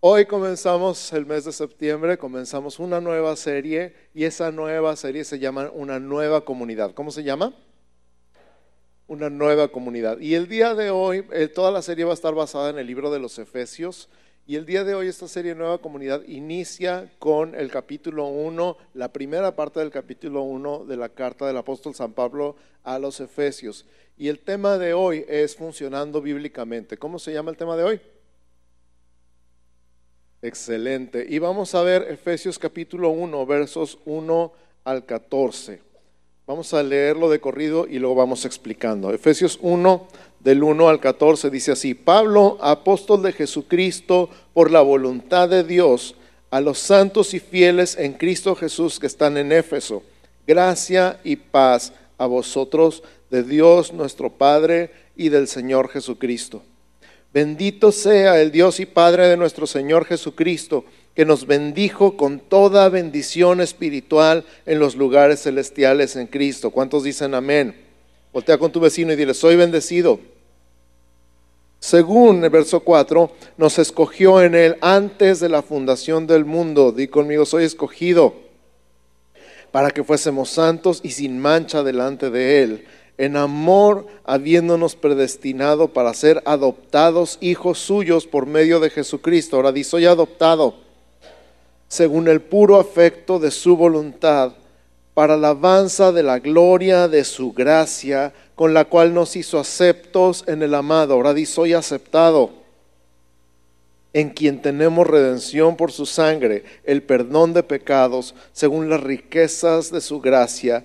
Hoy comenzamos el mes de septiembre, comenzamos una nueva serie y esa nueva serie se llama Una nueva comunidad. ¿Cómo se llama? Una nueva comunidad. Y el día de hoy, eh, toda la serie va a estar basada en el libro de los Efesios. Y el día de hoy esta serie Nueva Comunidad inicia con el capítulo 1, la primera parte del capítulo 1 de la carta del apóstol San Pablo a los Efesios. Y el tema de hoy es funcionando bíblicamente. ¿Cómo se llama el tema de hoy? Excelente. Y vamos a ver Efesios capítulo 1, versos 1 al 14. Vamos a leerlo de corrido y luego vamos explicando. Efesios 1, del 1 al 14, dice así, Pablo, apóstol de Jesucristo, por la voluntad de Dios, a los santos y fieles en Cristo Jesús que están en Éfeso, gracia y paz a vosotros de Dios nuestro Padre y del Señor Jesucristo Bendito sea el Dios y Padre de nuestro Señor Jesucristo, que nos bendijo con toda bendición espiritual en los lugares celestiales en Cristo. ¿Cuántos dicen amén? Voltea con tu vecino y dile, soy bendecido. Según el verso 4, nos escogió en él antes de la fundación del mundo. Di conmigo, soy escogido para que fuésemos santos y sin mancha delante de él en amor habiéndonos predestinado para ser adoptados hijos suyos por medio de Jesucristo. Ahora di, soy adoptado según el puro afecto de su voluntad, para la alabanza de la gloria de su gracia, con la cual nos hizo aceptos en el amado. Ahora di, soy aceptado en quien tenemos redención por su sangre, el perdón de pecados, según las riquezas de su gracia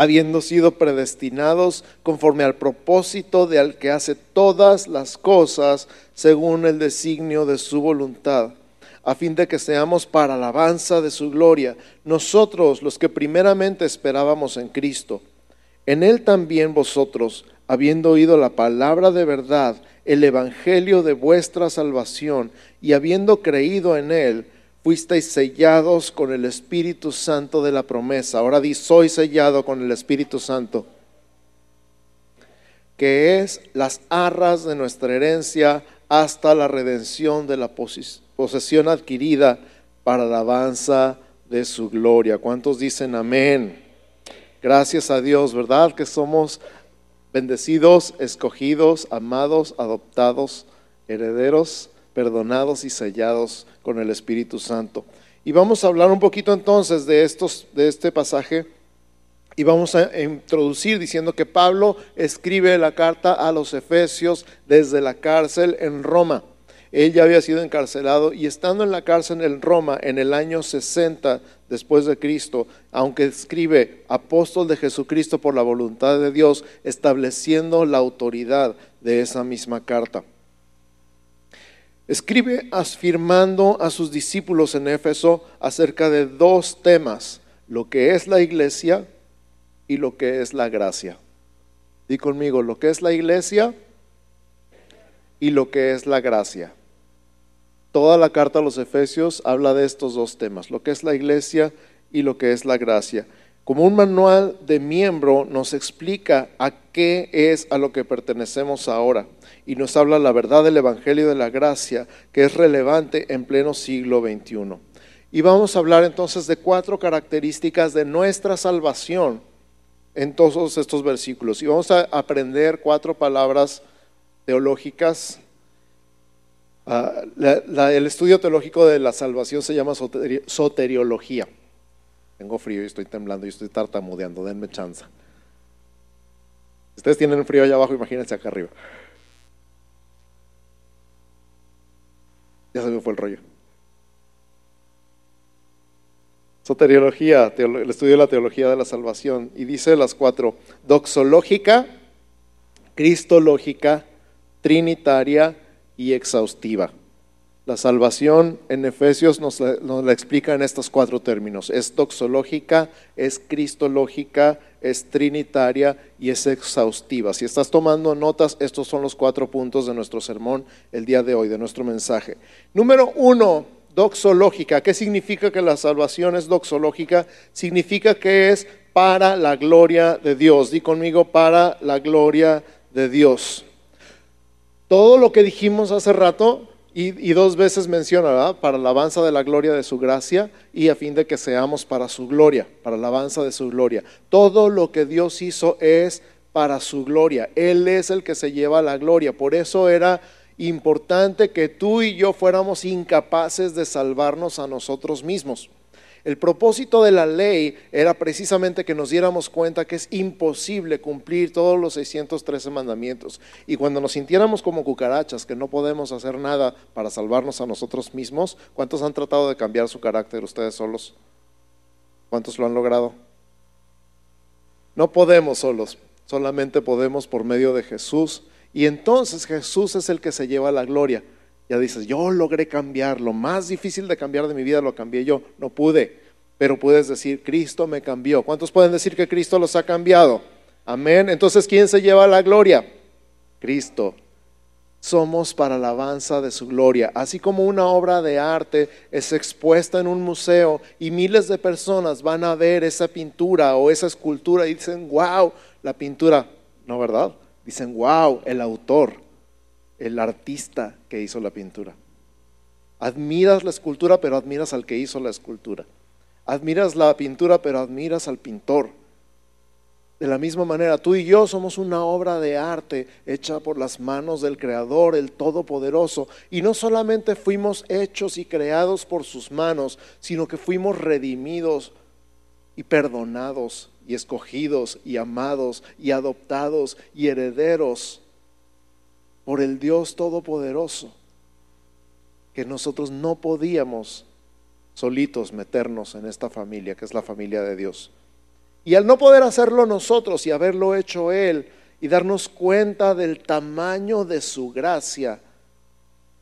habiendo sido predestinados conforme al propósito de al que hace todas las cosas según el designio de su voluntad, a fin de que seamos para alabanza de su gloria, nosotros los que primeramente esperábamos en Cristo. En él también vosotros, habiendo oído la palabra de verdad, el evangelio de vuestra salvación, y habiendo creído en él, fuisteis sellados con el Espíritu Santo de la promesa. Ahora di, soy sellado con el Espíritu Santo, que es las arras de nuestra herencia hasta la redención de la posesión adquirida para la alabanza de su gloria. ¿Cuántos dicen amén? Gracias a Dios, ¿verdad? Que somos bendecidos, escogidos, amados, adoptados, herederos, perdonados y sellados con el Espíritu Santo. Y vamos a hablar un poquito entonces de, estos, de este pasaje y vamos a introducir diciendo que Pablo escribe la carta a los Efesios desde la cárcel en Roma. Él ya había sido encarcelado y estando en la cárcel en Roma en el año 60 después de Cristo, aunque escribe apóstol de Jesucristo por la voluntad de Dios, estableciendo la autoridad de esa misma carta. Escribe afirmando a sus discípulos en Éfeso acerca de dos temas, lo que es la iglesia y lo que es la gracia. Di conmigo, lo que es la iglesia y lo que es la gracia. Toda la carta a los Efesios habla de estos dos temas, lo que es la iglesia y lo que es la gracia. Como un manual de miembro nos explica a qué es a lo que pertenecemos ahora y nos habla la verdad del Evangelio de la Gracia que es relevante en pleno siglo XXI. Y vamos a hablar entonces de cuatro características de nuestra salvación en todos estos versículos. Y vamos a aprender cuatro palabras teológicas. Ah, el estudio teológico de la salvación se llama soteriología. Tengo frío y estoy temblando y estoy tartamudeando, denme chance. ustedes tienen frío allá abajo, imagínense acá arriba. Ya se me fue el rollo. Soteriología, el estudio de la teología de la salvación. Y dice las cuatro, doxológica, cristológica, trinitaria y exhaustiva. La salvación en Efesios nos la, explica en estos cuatro términos. Es doxológica, es cristológica, es trinitaria y es exhaustiva. Si estás tomando notas, estos son los cuatro puntos de nuestro sermón el día de hoy, de nuestro mensaje. Número uno, doxológica. ¿Qué significa que la salvación es doxológica? Significa que es para la gloria de Dios. Di conmigo, para la gloria de Dios. Todo lo que dijimos hace rato y, dos veces menciona, ¿verdad? Para alabanza de la gloria de su gracia y a fin de que seamos para su gloria, para la alabanza de su gloria. Todo lo que Dios hizo es para su gloria. Él es el que se lleva la gloria. Por eso era importante que tú y yo fuéramos incapaces de salvarnos a nosotros mismos. El propósito de la ley era precisamente que nos diéramos cuenta que es imposible cumplir todos los 613 mandamientos. Y cuando nos sintiéramos como cucarachas, que no podemos hacer nada para salvarnos a nosotros mismos, ¿cuántos han tratado de cambiar su carácter ustedes solos? ¿Cuántos lo han logrado? No podemos solos, solamente podemos por medio de Jesús. Y entonces Jesús es el que se lleva la gloria. Ya dices, yo logré cambiar, lo más difícil de cambiar de mi vida lo cambié yo, no pude, pero puedes decir, Cristo me cambió. ¿Cuántos pueden decir que Cristo los ha cambiado? Amén. Entonces, ¿quién se lleva la gloria? Cristo. Somos para la alabanza de su gloria. Así como una obra de arte es expuesta en un museo y miles de personas van a ver esa pintura o esa escultura y dicen, wow, la pintura. No, ¿verdad? Dicen, wow, el autor el artista que hizo la pintura. Admiras la escultura, pero admiras al que hizo la escultura. Admiras la pintura, pero admiras al pintor. De la misma manera, tú y yo somos una obra de arte hecha por las manos del Creador, el Todopoderoso. Y no solamente fuimos hechos y creados por sus manos, sino que fuimos redimidos y perdonados y escogidos y amados y adoptados y herederos por el Dios Todopoderoso, que nosotros no podíamos solitos meternos en esta familia, que es la familia de Dios. Y al no poder hacerlo nosotros y haberlo hecho Él y darnos cuenta del tamaño de su gracia,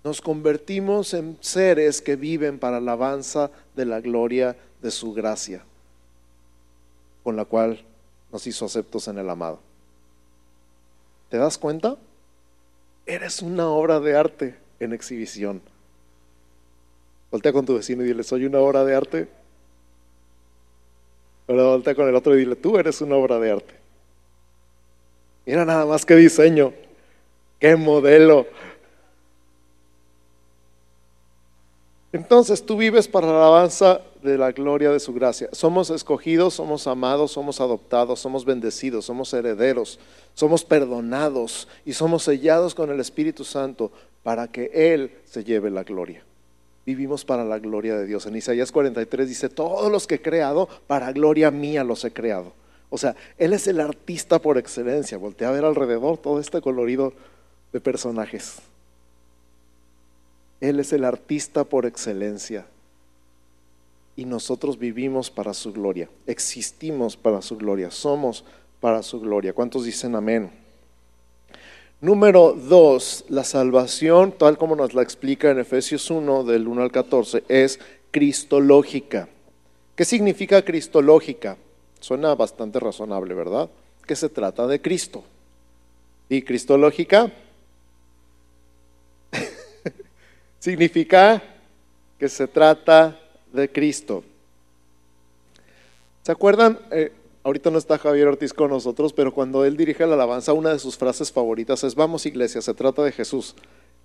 nos convertimos en seres que viven para la alabanza de la gloria de su gracia, con la cual nos hizo aceptos en el amado. ¿Te das cuenta? Eres una obra de arte en exhibición. Voltea con tu vecino y dile, soy una obra de arte. Ahora voltea con el otro y dile, tú eres una obra de arte. Mira nada más qué diseño, qué modelo. Entonces tú vives para la alabanza de la gloria de su gracia. Somos escogidos, somos amados, somos adoptados, somos bendecidos, somos herederos, somos perdonados y somos sellados con el Espíritu Santo para que Él se lleve la gloria. Vivimos para la gloria de Dios. En Isaías 43 dice, todos los que he creado, para gloria mía los he creado. O sea, Él es el artista por excelencia. Voltea a ver alrededor todo este colorido de personajes. Él es el artista por excelencia y nosotros vivimos para su gloria, existimos para su gloria, somos para su gloria. ¿Cuántos dicen amén? Número dos, la salvación, tal como nos la explica en Efesios 1, del 1 al 14, es cristológica. ¿Qué significa cristológica? Suena bastante razonable, ¿verdad? Que se trata de Cristo. ¿Y cristológica? Significa que se trata de Cristo. ¿Se acuerdan? Eh, ahorita no está Javier Ortiz con nosotros, pero cuando él dirige la alabanza, una de sus frases favoritas es, vamos iglesia, se trata de Jesús.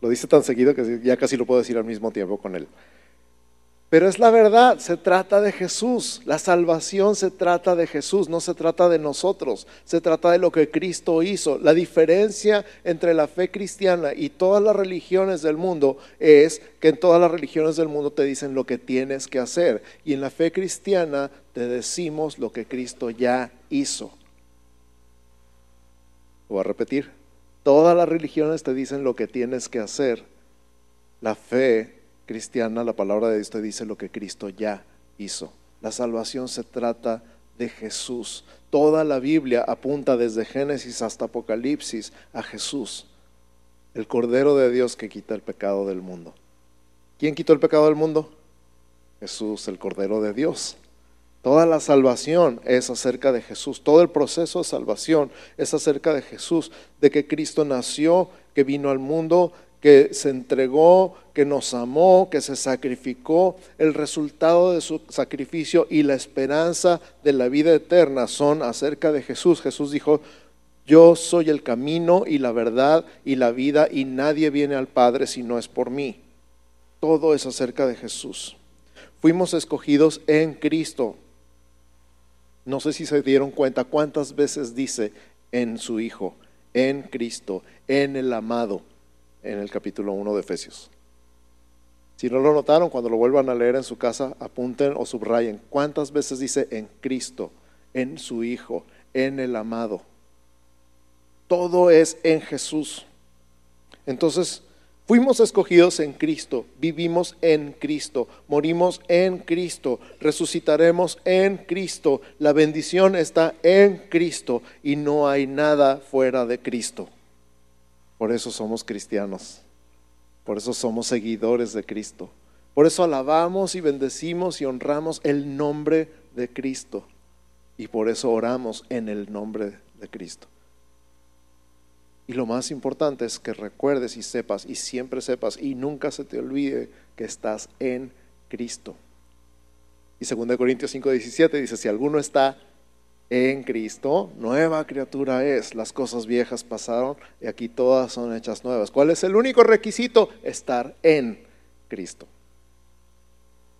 Lo dice tan seguido que ya casi lo puedo decir al mismo tiempo con él. Pero es la verdad, se trata de Jesús. La salvación se trata de Jesús, no se trata de nosotros, se trata de lo que Cristo hizo. La diferencia entre la fe cristiana y todas las religiones del mundo es que en todas las religiones del mundo te dicen lo que tienes que hacer y en la fe cristiana te decimos lo que Cristo ya hizo. Voy a repetir, todas las religiones te dicen lo que tienes que hacer. La fe cristiana, la palabra de Dios te dice lo que Cristo ya hizo. La salvación se trata de Jesús. Toda la Biblia apunta desde Génesis hasta Apocalipsis a Jesús, el Cordero de Dios que quita el pecado del mundo. ¿Quién quitó el pecado del mundo? Jesús, el Cordero de Dios. Toda la salvación es acerca de Jesús. Todo el proceso de salvación es acerca de Jesús, de que Cristo nació, que vino al mundo, que se entregó, que nos amó, que se sacrificó. El resultado de su sacrificio y la esperanza de la vida eterna son acerca de Jesús. Jesús dijo, yo soy el camino y la verdad y la vida y nadie viene al Padre si no es por mí. Todo es acerca de Jesús. Fuimos escogidos en Cristo. No sé si se dieron cuenta cuántas veces dice en su Hijo, en Cristo, en el amado, en el capítulo 1 de Efesios. Si no lo notaron, cuando lo vuelvan a leer en su casa, apunten o subrayen cuántas veces dice en Cristo, en su Hijo, en el amado. Todo es en Jesús. Entonces, Fuimos escogidos en Cristo, vivimos en Cristo, morimos en Cristo, resucitaremos en Cristo. La bendición está en Cristo y no hay nada fuera de Cristo. Por eso somos cristianos, por eso somos seguidores de Cristo. Por eso alabamos y bendecimos y honramos el nombre de Cristo. Y por eso oramos en el nombre de Cristo. Y lo más importante es que recuerdes y sepas y siempre sepas y nunca se te olvide que estás en Cristo. Y 2 Corintios 5:17 dice, si alguno está en Cristo, nueva criatura es. Las cosas viejas pasaron y aquí todas son hechas nuevas. ¿Cuál es el único requisito? Estar en Cristo.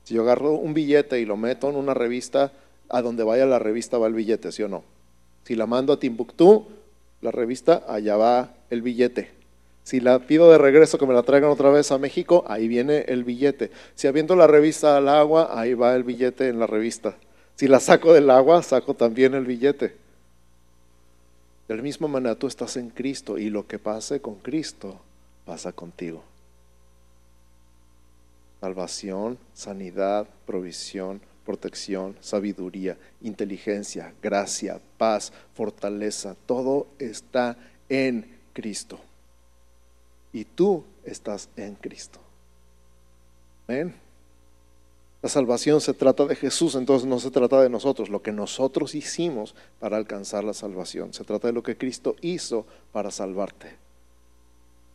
Si yo agarro un billete y lo meto en una revista, a donde vaya la revista va el billete, ¿sí o no? Si la mando a Timbuktu, la revista, allá va el billete. Si la pido de regreso que me la traigan otra vez a México, ahí viene el billete. Si aviento la revista al agua, ahí va el billete en la revista. Si la saco del agua, saco también el billete. De la misma manera tú estás en Cristo y lo que pase con Cristo pasa contigo. Salvación, sanidad, provisión, protección, sabiduría, inteligencia, gracia, paz, fortaleza, todo está en Cristo. Y tú estás en Cristo. Amén. La salvación se trata de Jesús, entonces no se trata de nosotros, lo que nosotros hicimos para alcanzar la salvación. Se trata de lo que Cristo hizo para salvarte.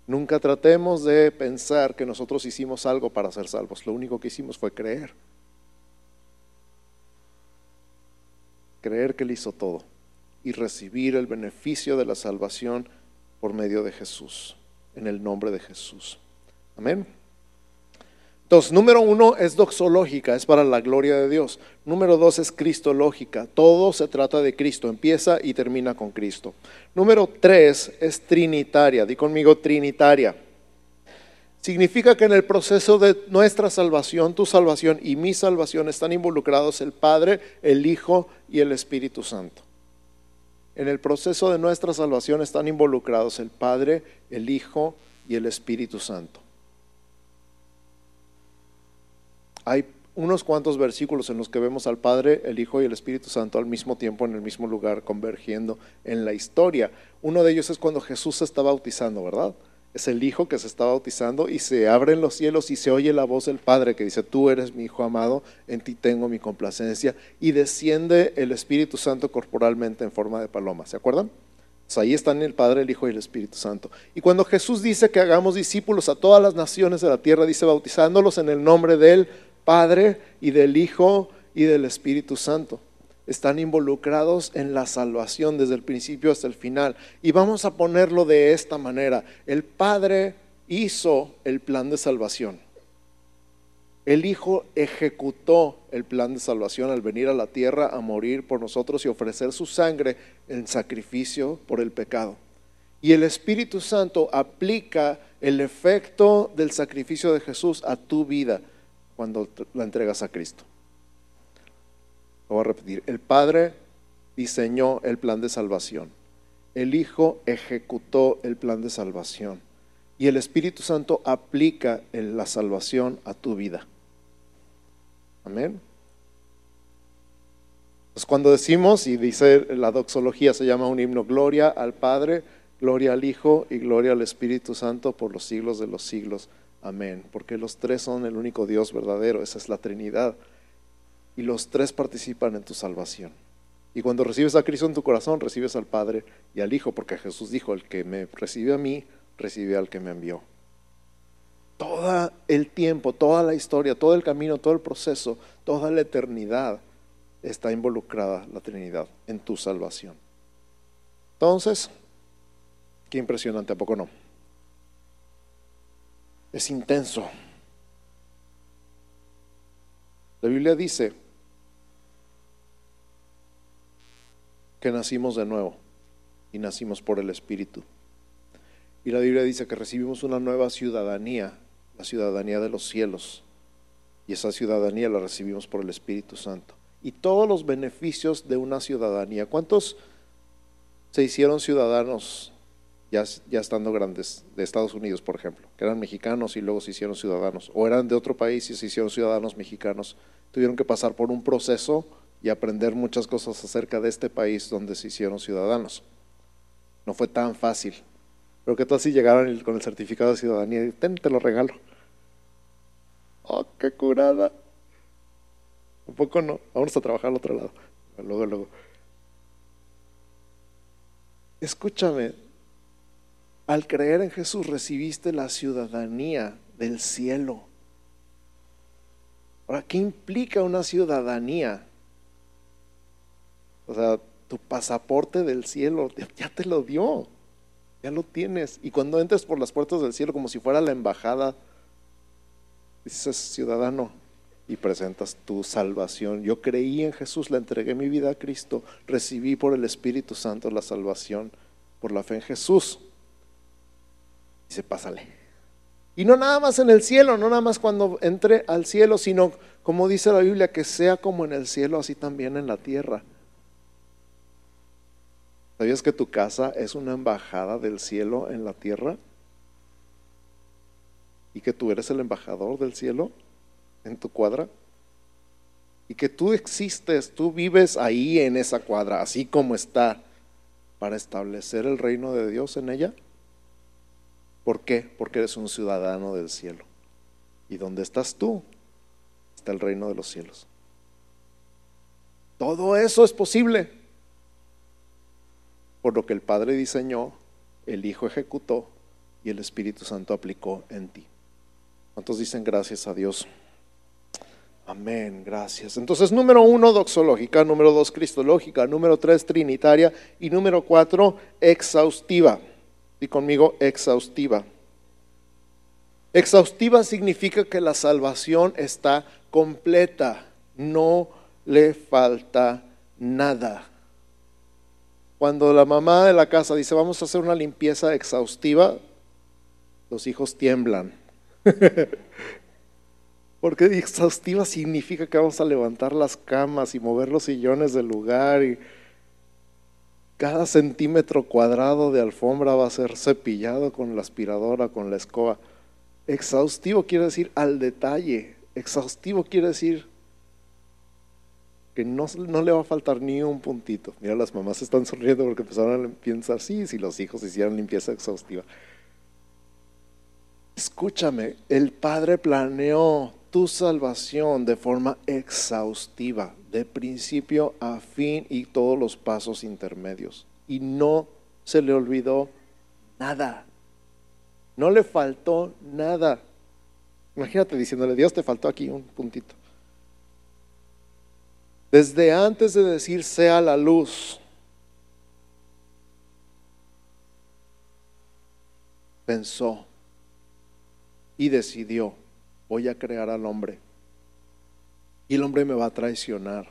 Nunca tratemos de pensar que nosotros hicimos algo para ser salvos. Lo único que hicimos fue creer. creer que Él hizo todo y recibir el beneficio de la salvación por medio de Jesús, en el nombre de Jesús. Amén. Entonces, número uno es doxológica, es para la gloria de Dios. Número dos es cristológica, todo se trata de Cristo, empieza y termina con Cristo. Número tres es trinitaria, di conmigo trinitaria. Significa que en el proceso de nuestra salvación, tu salvación y mi salvación están involucrados el Padre, el Hijo y el Espíritu Santo. En el proceso de nuestra salvación están involucrados el Padre, el Hijo y el Espíritu Santo. Hay unos cuantos versículos en los que vemos al Padre, el Hijo y el Espíritu Santo al mismo tiempo en el mismo lugar convergiendo en la historia. Uno de ellos es cuando Jesús se está bautizando, ¿verdad? es el Hijo que se está bautizando y se abren los cielos y se oye la voz del Padre que dice, tú eres mi Hijo amado, en ti tengo mi complacencia, y desciende el Espíritu Santo corporalmente en forma de paloma. ¿Se acuerdan? Ahí están el Padre, el Hijo y el Espíritu Santo. Y cuando Jesús dice que hagamos discípulos a todas las naciones de la tierra, dice bautizándolos en el nombre del Padre y del Hijo y del Espíritu Santo están involucrados en la salvación desde el principio hasta el final. Y vamos a ponerlo de esta manera. El Padre hizo el plan de salvación. El Hijo ejecutó el plan de salvación al venir a la tierra a morir por nosotros y ofrecer su sangre en sacrificio por el pecado. Y el Espíritu Santo aplica el efecto del sacrificio de Jesús a tu vida cuando la entregas a Cristo. Lo voy a repetir. El Padre diseñó el plan de salvación. El Hijo ejecutó el plan de salvación. Y el Espíritu Santo aplica la salvación a tu vida. Amén. Pues cuando decimos, y dice la doxología, se llama un himno, gloria al Padre, gloria al Hijo y gloria al Espíritu Santo por los siglos de los siglos. Amén. Porque los tres son el único Dios verdadero, esa es la Trinidad. Y los tres participan en tu salvación. Y cuando recibes a Cristo en tu corazón, recibes al Padre y al Hijo, porque Jesús dijo, el que me recibe a mí, recibe al que me envió. Todo el tiempo, toda la historia, todo el camino, todo el proceso, toda la eternidad está involucrada la Trinidad en tu salvación. Entonces, qué impresionante, ¿a poco no? Es intenso. La Biblia dice que nacimos de nuevo y nacimos por el Espíritu. Y la Biblia dice que recibimos una nueva ciudadanía, la ciudadanía de los cielos. Y esa ciudadanía la recibimos por el Espíritu Santo. Y todos los beneficios de una ciudadanía. ¿Cuántos se hicieron ciudadanos ya, ya estando grandes de Estados Unidos, por ejemplo? Que eran mexicanos y luego se hicieron ciudadanos. O eran de otro país y se hicieron ciudadanos mexicanos. Tuvieron que pasar por un proceso y aprender muchas cosas acerca de este país donde se hicieron ciudadanos. No fue tan fácil. Pero que tal si llegaron con el certificado de ciudadanía y ten, te lo regalo. ¡Oh, qué curada! Un poco no. Vamos a trabajar al otro lado. Luego, luego. Escúchame. Al creer en Jesús recibiste la ciudadanía del cielo. Ahora, ¿qué implica una ciudadanía? O sea, tu pasaporte del cielo ya te lo dio, ya lo tienes. Y cuando entres por las puertas del cielo como si fuera la embajada, dices ciudadano y presentas tu salvación. Yo creí en Jesús, le entregué mi vida a Cristo, recibí por el Espíritu Santo la salvación por la fe en Jesús. Dice, pásale. Y no nada más en el cielo, no nada más cuando entre al cielo, sino como dice la Biblia, que sea como en el cielo, así también en la tierra. ¿Sabías que tu casa es una embajada del cielo en la tierra? ¿Y que tú eres el embajador del cielo en tu cuadra? Y que tú existes, tú vives ahí en esa cuadra, así como está, para establecer el reino de Dios en ella. ¿Por qué? Porque eres un ciudadano del cielo. ¿Y dónde estás tú? Está el reino de los cielos. Todo eso es posible por lo que el Padre diseñó, el Hijo ejecutó y el Espíritu Santo aplicó en ti. ¿Cuántos dicen gracias a Dios? Amén, gracias. Entonces, número uno, doxológica, número dos, cristológica, número tres, trinitaria y número cuatro, exhaustiva. Y conmigo, exhaustiva. Exhaustiva significa que la salvación está completa, no le falta nada. Cuando la mamá de la casa dice, vamos a hacer una limpieza exhaustiva, los hijos tiemblan. Porque exhaustiva significa que vamos a levantar las camas y mover los sillones del lugar y cada centímetro cuadrado de alfombra va a ser cepillado con la aspiradora, con la escoba. Exhaustivo quiere decir al detalle. Exhaustivo quiere decir que no, le va a faltar ni un puntito. Mira, las mamás están sonriendo porque empezaron a pensar, sí, si los hijos hicieran limpieza exhaustiva. Escúchame, el Padre planeó tu salvación de forma exhaustiva, de principio a fin y todos los pasos intermedios. Y no se le olvidó nada. No le faltó nada. Imagínate diciéndole, Dios te faltó aquí un puntito. Desde antes de decir sea la luz, pensó y decidió, voy a crear al hombre. Y el hombre me va a traicionar.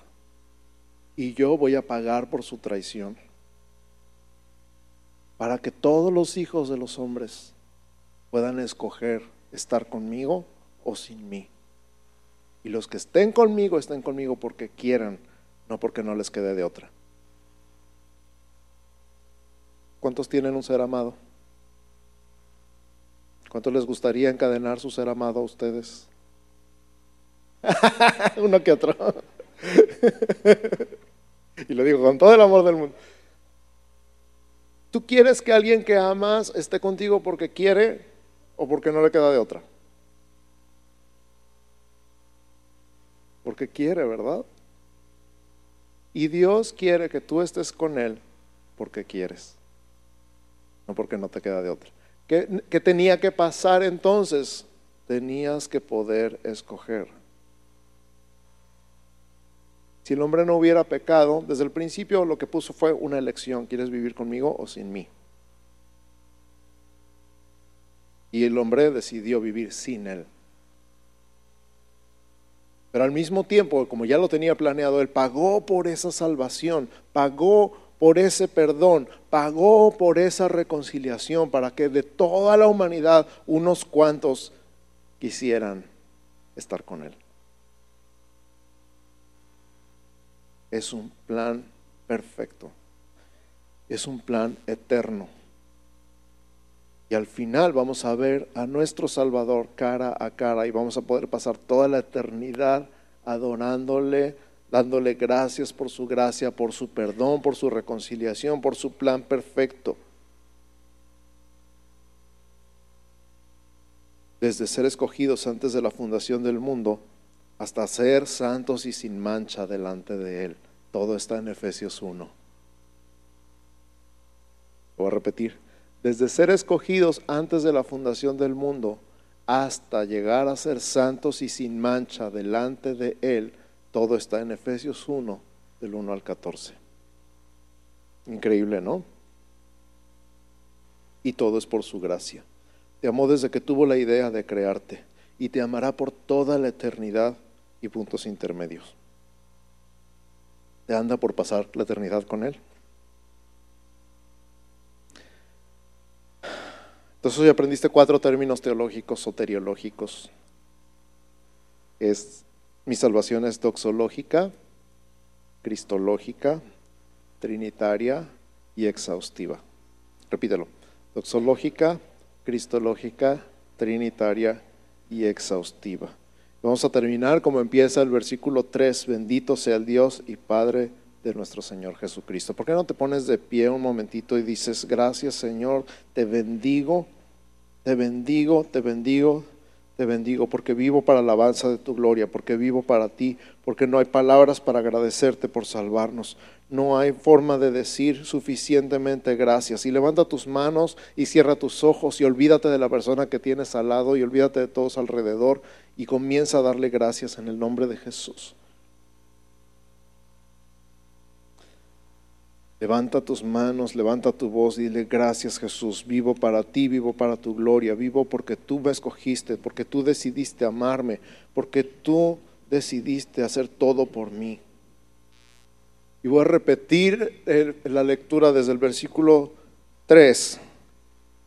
Y yo voy a pagar por su traición. Para que todos los hijos de los hombres puedan escoger estar conmigo o sin mí. Y los que estén conmigo, estén conmigo porque quieran, no porque no les quede de otra. ¿Cuántos tienen un ser amado? ¿Cuántos les gustaría encadenar su ser amado a ustedes? Uno que otro. y lo digo con todo el amor del mundo. ¿Tú quieres que alguien que amas esté contigo porque quiere o porque no le queda de otra? Porque quiere, ¿verdad? Y Dios quiere que tú estés con Él porque quieres, no porque no te queda de otra. ¿Qué, tenía que pasar entonces? Tenías que poder escoger. Si el hombre no hubiera pecado, desde el principio lo que puso fue una elección, ¿quieres vivir conmigo o sin mí? Y el hombre decidió vivir sin él. Pero al mismo tiempo, como ya lo tenía planeado, él pagó por esa salvación, pagó por ese perdón, pagó por esa reconciliación para que de toda la humanidad unos cuantos quisieran estar con él. Es un plan perfecto, es un plan eterno. Y al final vamos a ver a nuestro Salvador cara a cara y vamos a poder pasar toda la eternidad adorándole, dándole gracias por su gracia, por su perdón, por su reconciliación, por su plan perfecto. Desde ser escogidos antes de la fundación del mundo, hasta ser santos y sin mancha delante de Él. Todo está en Efesios 1. voy a repetir. Desde ser escogidos antes de la fundación del mundo hasta llegar a ser santos y sin mancha delante de Él, todo está en Efesios 1, del 1 al 14. Increíble, ¿no? Y todo es por su gracia. Te amó desde que tuvo la idea de crearte y te amará por toda la eternidad y puntos intermedios. ¿Te anda por pasar la eternidad con Él? Entonces hoy aprendiste cuatro términos teológicos soteriológicos. Es mi salvación es doxológica, cristológica, trinitaria y exhaustiva. Repítelo. Doxológica, cristológica, trinitaria y exhaustiva. Vamos a terminar como empieza el versículo 3, bendito sea el Dios y Padre de nuestro Señor Jesucristo. ¿Por qué no te pones de pie un momentito y dices, gracias Señor, te bendigo, te bendigo, te bendigo, te bendigo, porque vivo para la alabanza de tu gloria, porque vivo para ti, porque no hay palabras para agradecerte por salvarnos. No hay forma de decir suficientemente gracias. Y levanta tus manos y cierra tus ojos y olvídate de la persona que tienes al lado y olvídate de todos alrededor y comienza a darle gracias en el nombre de Jesús. Levanta tus manos, levanta tu voz dile gracias Jesús, vivo para ti, vivo para tu gloria, vivo porque tú me escogiste, porque tú decidiste amarme, porque tú decidiste hacer todo por mí. Y voy a repetir la lectura desde el versículo 3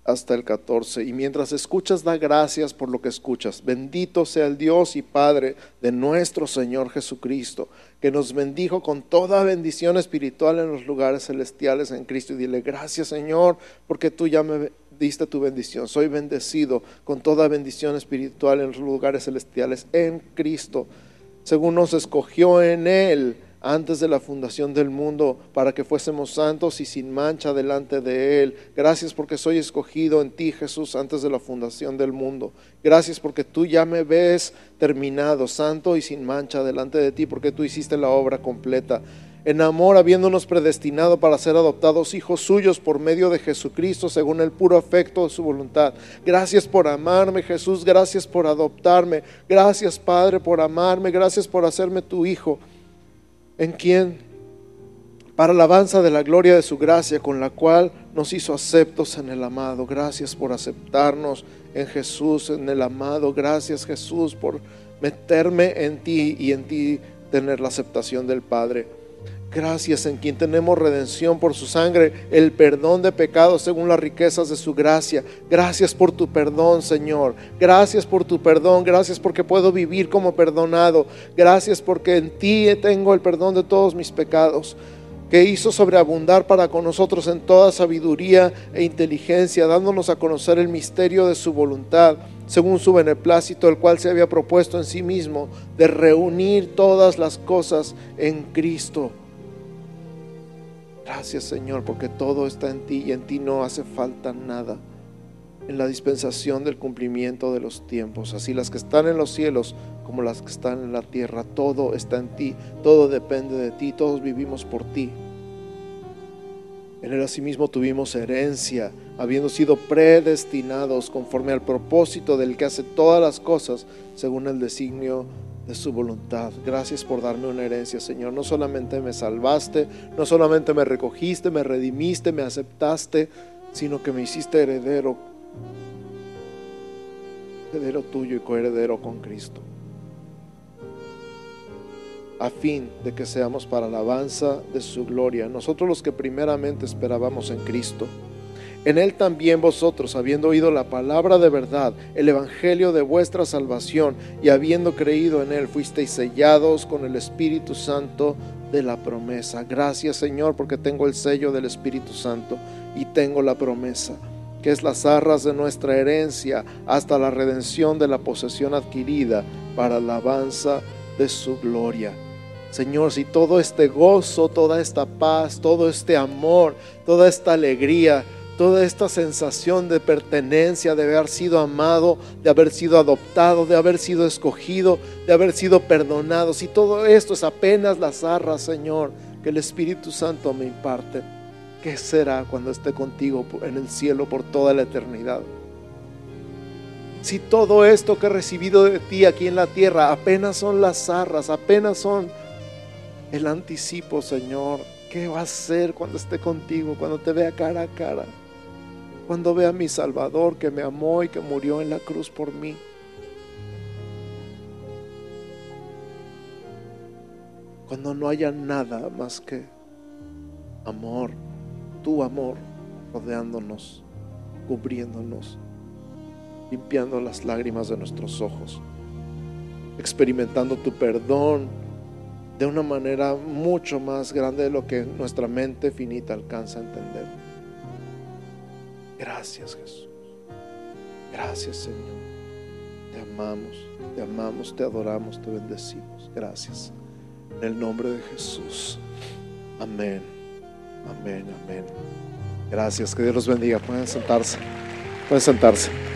hasta el 14. Y mientras escuchas, da gracias por lo que escuchas. Bendito sea el Dios y Padre de nuestro Señor Jesucristo, que nos bendijo con toda bendición espiritual en los lugares celestiales en Cristo. Y dile, gracias Señor, porque tú ya me diste tu bendición. Soy bendecido con toda bendición espiritual en los lugares celestiales en Cristo, según nos escogió en Él antes de la fundación del mundo, para que fuésemos santos y sin mancha delante de Él. Gracias porque soy escogido en ti, Jesús, antes de la fundación del mundo. Gracias porque tú ya me ves terminado, santo y sin mancha delante de ti, porque tú hiciste la obra completa. En amor, habiéndonos predestinado para ser adoptados hijos suyos por medio de Jesucristo, según el puro afecto de su voluntad. Gracias por amarme, Jesús. Gracias por adoptarme. Gracias, Padre, por amarme. Gracias por hacerme tu hijo en quien, para alabanza de la gloria de su gracia, con la cual nos hizo aceptos en el amado. Gracias por aceptarnos en Jesús, en el amado. Gracias Jesús por meterme en ti y en ti tener la aceptación del Padre. Gracias en quien tenemos redención por su sangre, el perdón de pecados según las riquezas de su gracia. Gracias por tu perdón, Señor. Gracias por tu perdón. Gracias porque puedo vivir como perdonado. Gracias porque en ti tengo el perdón de todos mis pecados que hizo sobreabundar para con nosotros en toda sabiduría e inteligencia, dándonos a conocer el misterio de su voluntad, según su beneplácito, el cual se había propuesto en sí mismo, de reunir todas las cosas en Cristo Gracias Señor, porque todo está en ti y en ti no hace falta nada. En la dispensación del cumplimiento de los tiempos, así las que están en los cielos como las que están en la tierra. Todo está en ti, todo depende de ti, todos vivimos por ti. En él asimismo tuvimos herencia, habiendo sido predestinados conforme al propósito del que hace todas las cosas según el designio de su voluntad. Gracias por darme una herencia, Señor. No solamente me salvaste, no solamente me recogiste, me redimiste, me aceptaste, sino que me hiciste heredero, heredero tuyo y coheredero con Cristo a fin de que seamos para alabanza de su gloria, nosotros los que primeramente esperábamos en Cristo. En Él también vosotros, habiendo oído la palabra de verdad, el Evangelio de vuestra salvación, y habiendo creído en Él, fuisteis sellados con el Espíritu Santo de la promesa. Gracias Señor, porque tengo el sello del Espíritu Santo y tengo la promesa, que es las arras de nuestra herencia hasta la redención de la posesión adquirida para alabanza de su gloria. Señor, si todo este gozo, toda esta paz, todo este amor, toda esta alegría, toda esta sensación de pertenencia, de haber sido amado, de haber sido adoptado, de haber sido escogido, de haber sido perdonado, si todo esto es apenas las arras, Señor, que el Espíritu Santo me imparte, ¿qué será cuando esté contigo en el cielo por toda la eternidad? Si todo esto que he recibido de ti aquí en la tierra apenas son las arras, apenas son el anticipo, Señor. ¿Qué va a hacer cuando esté contigo, cuando te vea cara a cara? Cuando vea a mi Salvador que me amó y que murió en la cruz por mí. Cuando no haya nada más que amor, tu amor rodeándonos, cubriéndonos, limpiando las lágrimas de nuestros ojos, experimentando tu perdón de una manera mucho más grande de lo que nuestra mente finita alcanza a entender. Gracias Jesús. Gracias Señor. Te amamos, te amamos, te adoramos, te bendecimos. Gracias. En el nombre de Jesús. Amén. Amén, amén. Gracias. Que Dios los bendiga. Pueden sentarse. Pueden sentarse.